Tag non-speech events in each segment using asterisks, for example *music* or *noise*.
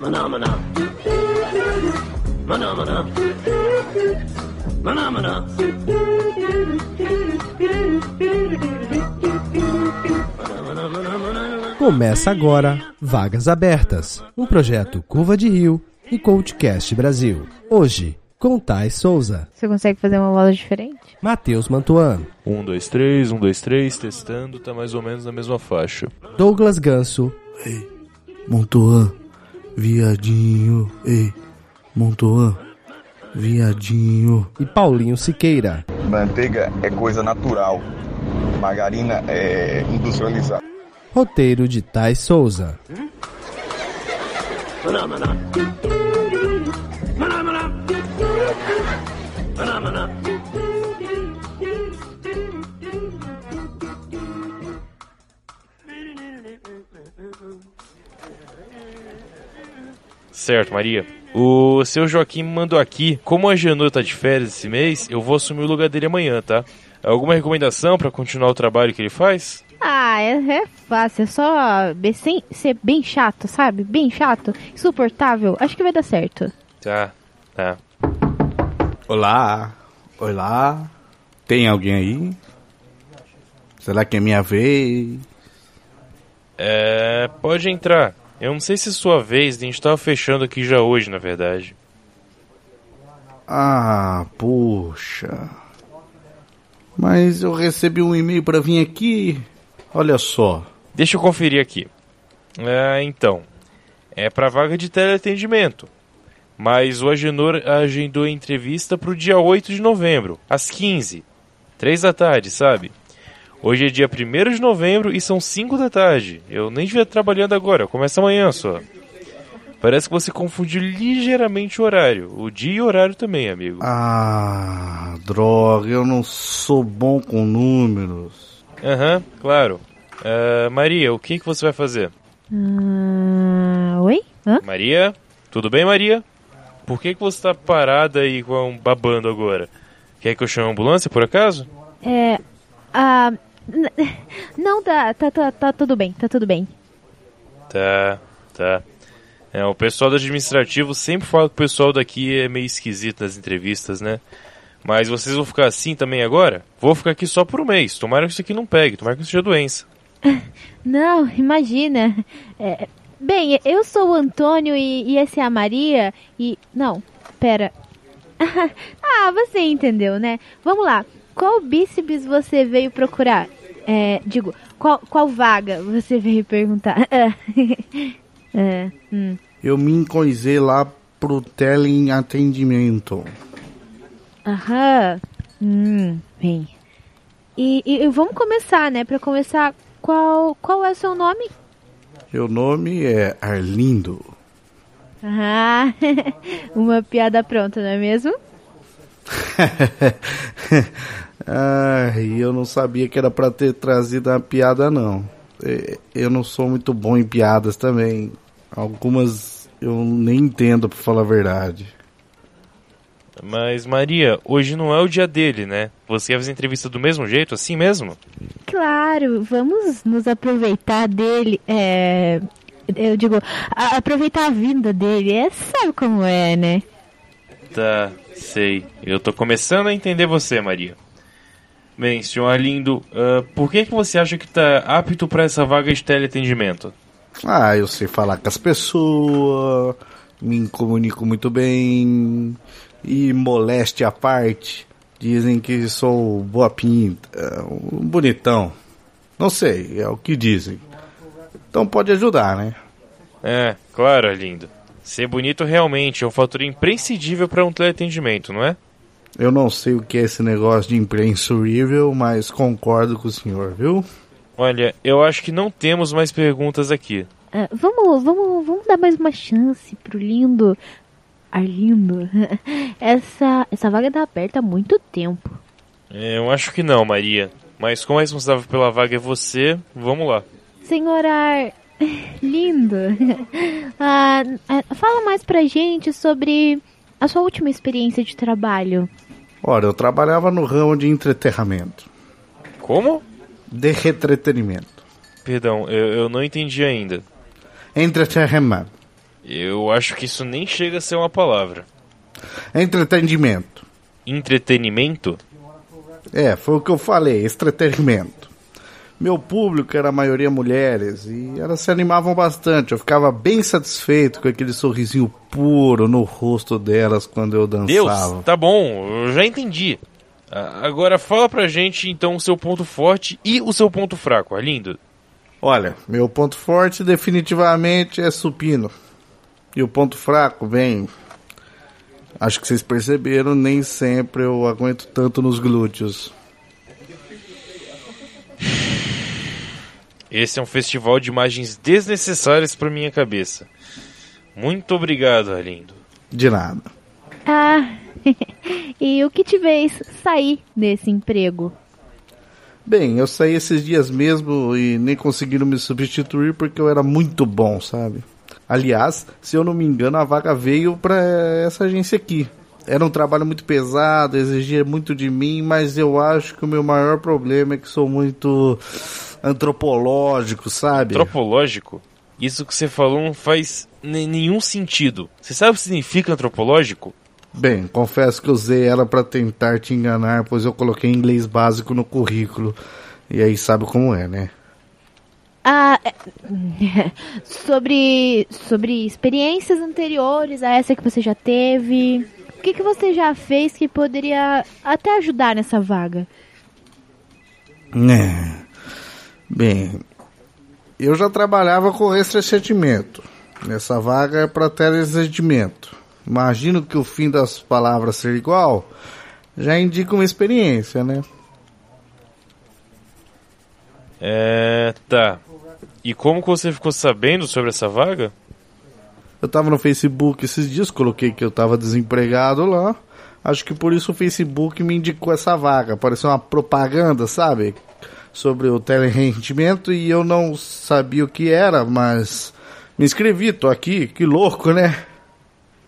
Maná, maná. Maná, maná. Maná, maná. Começa agora Vagas Abertas, um projeto Curva de Rio e Coachcast Brasil. Hoje, com Thais Souza, Você consegue fazer uma voz diferente? Matheus Mantuano, Um, dois, três, um, dois, três, testando, tá mais ou menos na mesma faixa. Douglas Ganso Montoan, viadinho, ei, Montoan, viadinho. e Paulinho Siqueira. Manteiga é coisa natural. Margarina é industrializada. Roteiro de Thais Souza. Maná, maná. Maná, maná. Maná, maná. Certo, Maria. O seu Joaquim me mandou aqui. Como a Janô tá de férias esse mês, eu vou assumir o lugar dele amanhã, tá? Alguma recomendação pra continuar o trabalho que ele faz? Ah, é, é fácil. É só sem- ser bem chato, sabe? Bem chato, insuportável. Acho que vai dar certo. Tá, tá. Olá, olá, tem alguém aí? Será que é minha vez? É. Pode entrar. Eu não sei se é sua vez, a gente tava fechando aqui já hoje, na verdade. Ah, poxa. Mas eu recebi um e-mail pra vir aqui. Olha só. Deixa eu conferir aqui. É, então. É pra vaga de teleatendimento. Mas o Agenor agendou a entrevista pro dia 8 de novembro, às 15. 3 da tarde, sabe? Hoje é dia 1 de novembro e são 5 da tarde. Eu nem devia trabalhando agora, começa amanhã só. Parece que você confundiu ligeiramente o horário. O dia e o horário também, amigo. Ah, droga, eu não sou bom com números. Aham, claro. Ah, Maria, o que, que você vai fazer? Ah, oi? Hã? Maria? Tudo bem, Maria? Por que, que você tá parada aí com babando agora? Quer que eu chame a ambulância, por acaso? É. Ah. Não, tá, tá, tá, tá tudo bem, tá tudo bem. Tá, tá. É, o pessoal do administrativo sempre fala que o pessoal daqui é meio esquisito nas entrevistas, né? Mas vocês vão ficar assim também agora? Vou ficar aqui só por um mês. Tomara que isso aqui não pegue, tomara que não seja doença. *laughs* Não, imagina. É, bem, eu sou o Antônio e, e essa é a Maria e. Não, pera. *laughs* ah, você entendeu, né? Vamos lá. Qual bíceps você veio procurar? É, digo, qual, qual vaga você veio perguntar? *laughs* é, hum. Eu me encoisei lá pro teleatendimento. Aham. Hum, bem. E, e- vamos começar, né? Pra começar, qual, qual é o seu nome? Meu nome é Arlindo. Ah, *laughs* uma piada pronta, não é mesmo? *laughs* *laughs* Ai, eu não sabia que era pra ter trazido uma piada, não. Eu não sou muito bom em piadas também. Algumas eu nem entendo, pra falar a verdade. Mas, Maria, hoje não é o dia dele, né? Você quer fazer entrevista do mesmo jeito, assim mesmo? Claro, vamos nos aproveitar dele. É, eu digo, a- aproveitar a vinda dele. É, sabe como é, né? Tá, sei. Eu tô começando a entender você, Maria. Bem, senhor Arlindo, ah, por que, que você acha que tá apto pra essa vaga de teleatendimento? Ah, eu sei falar com as pessoas, me comunico muito bem e moléstia à parte. Dizem que sou boa pinta, um bonitão. Não sei, é o que dizem. Então pode ajudar, né? É, claro, Arlindo. Ser bonito realmente é um fator imprescindível para um teleatendimento, não é? Eu não sei o que é esse negócio de imprensa horrível, mas concordo com o senhor, viu? Olha, eu acho que não temos mais perguntas aqui. Ah, vamos, vamos, vamos dar mais uma chance pro lindo Arlindo. *laughs* Essa, essa vaga tá aberta há muito tempo. É, Eu acho que não, Maria. Mas como a responsável pela vaga é você, vamos lá. Senhor Ar... Lindo. Ah, ah, fala mais pra gente sobre a sua última experiência de trabalho. Ora, eu trabalhava no ramo de entretenimento. Como? De entretenimento. Perdão, eu, eu não entendi ainda. Entretenimento. Eu acho que isso nem chega a ser uma palavra. Entretenimento. Entretenimento? É, foi o que eu falei, entretenimento. Meu público era a maioria mulheres e elas se animavam bastante. Eu ficava bem satisfeito com aquele sorrisinho puro no rosto delas quando eu dançava. Deus, tá bom, eu já entendi. Agora fala pra gente então o seu ponto forte e o seu ponto fraco, Arlindo. Olha, meu ponto forte definitivamente é supino. E o ponto fraco, bem. Acho que vocês perceberam, nem sempre eu aguento tanto nos glúteos. Esse é um festival de imagens desnecessárias pra minha cabeça. Muito obrigado, Arlindo. De nada. Ah, *laughs* e o que te fez sair desse emprego? Bem, eu saí esses dias mesmo e nem conseguiram me substituir porque eu era muito bom, sabe? Aliás, se eu não me engano, a vaga veio pra essa agência aqui. Era um trabalho muito pesado, exigia muito de mim, mas eu acho que o meu maior problema é que sou muito antropológico, sabe? Antropológico? Isso que você falou não faz ne- nenhum sentido. Você sabe o que significa antropológico? Bem, confesso que usei ela pra tentar te enganar, pois eu coloquei inglês básico no currículo. E aí sabe como é, né? Ah, é, *laughs* sobre sobre experiências anteriores a essa que você já teve. O que, que você já fez que poderia até ajudar nessa vaga? É. Bem, eu já trabalhava com esse sentimento. Essa vaga é para telesentimento. Imagino que o fim das palavras ser igual já indica uma experiência, né? É. tá. E como que você ficou sabendo sobre essa vaga? Eu tava no Facebook esses dias, coloquei que eu tava desempregado lá. Acho que por isso o Facebook me indicou essa vaga. Pareceu uma propaganda, sabe? Sobre o telerendimento e eu não sabia o que era, mas me inscrevi, tô aqui, que louco, né?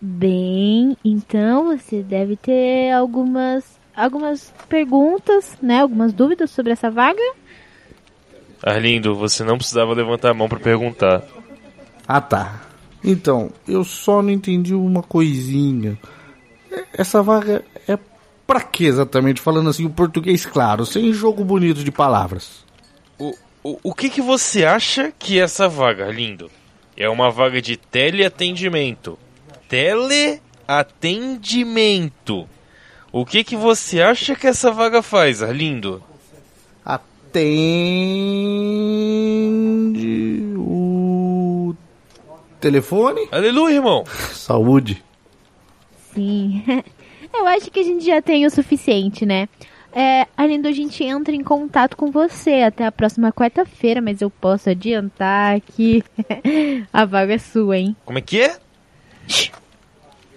Bem, então você deve ter algumas algumas perguntas, né? Algumas dúvidas sobre essa vaga? Arlindo, você não precisava levantar a mão pra perguntar. Ah tá. Então, eu só não entendi uma coisinha. Essa vaga é pra que exatamente? Falando assim o português claro, sem jogo bonito de palavras. O, o, o que, que você acha que é essa vaga, Arlindo? É uma vaga de teleatendimento. Teleatendimento. O que, que você acha que essa vaga faz, Arlindo? Atende o telefone? Aleluia, irmão! Saúde. Sim. *laughs* Eu acho que a gente já tem o suficiente, né? É, além do a gente entra em contato com você até a próxima quarta-feira, mas eu posso adiantar que *laughs* a vaga é sua, hein? Como é que é?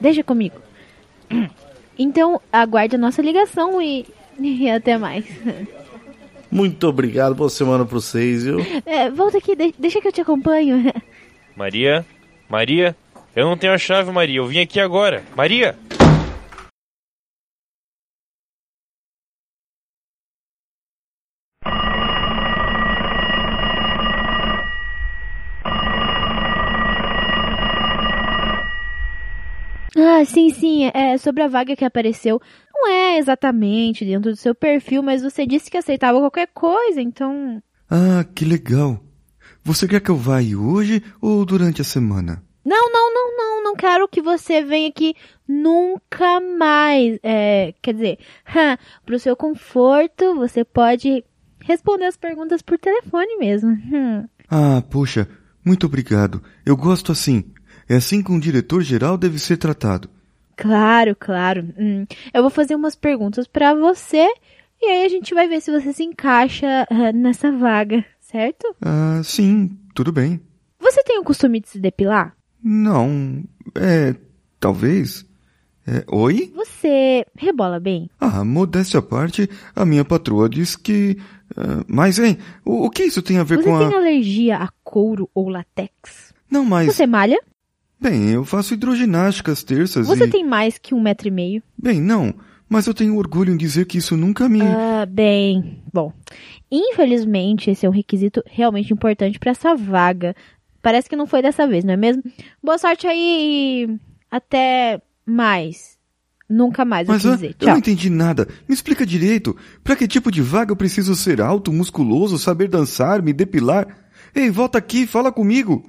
Deixa comigo. Então, aguarde a nossa ligação e, e até mais. Muito obrigado, boa semana pra vocês, viu? É, volta aqui, de- deixa que eu te acompanho. *laughs* Maria? Maria? Eu não tenho a chave, Maria. Eu vim aqui agora. Maria! Ah, sim, sim, é sobre a vaga que apareceu. Não é exatamente dentro do seu perfil, mas você disse que aceitava qualquer coisa, então. Ah, que legal. Você quer que eu vá aí hoje ou durante a semana? Não, não, não, não, não quero que você venha aqui nunca mais. É, quer dizer, pro seu conforto, você pode responder as perguntas por telefone mesmo. Hum. Ah, poxa, muito obrigado. Eu gosto assim. É assim que um diretor-geral deve ser tratado. Claro, claro. Hum, eu vou fazer umas perguntas pra você e aí a gente vai ver se você se encaixa ah, nessa vaga, certo? Ah, sim, tudo bem. Você tem o costume de se depilar? Não, é. talvez. É, oi? Você rebola bem? Ah, modéstia à parte, a minha patroa diz que. ah, mas, hein, o, o que isso tem a ver Você com a. tem alergia a couro ou latex? Não, mas. Você malha? Bem, eu faço hidroginástica às terças Você e. tem mais que um metro e meio? Bem, não, mas eu tenho orgulho em dizer que isso nunca me. Ah, bem, bom. Infelizmente, esse é um requisito realmente importante para essa vaga. parece que não foi dessa vez, não é mesmo? Boa sorte aí e até mais. Nunca mais, eu Mas ah, eu Tchau. não entendi nada. Me explica direito. Pra que tipo de vaga eu preciso ser alto, musculoso, saber dançar, me depilar? Ei, volta aqui, fala comigo.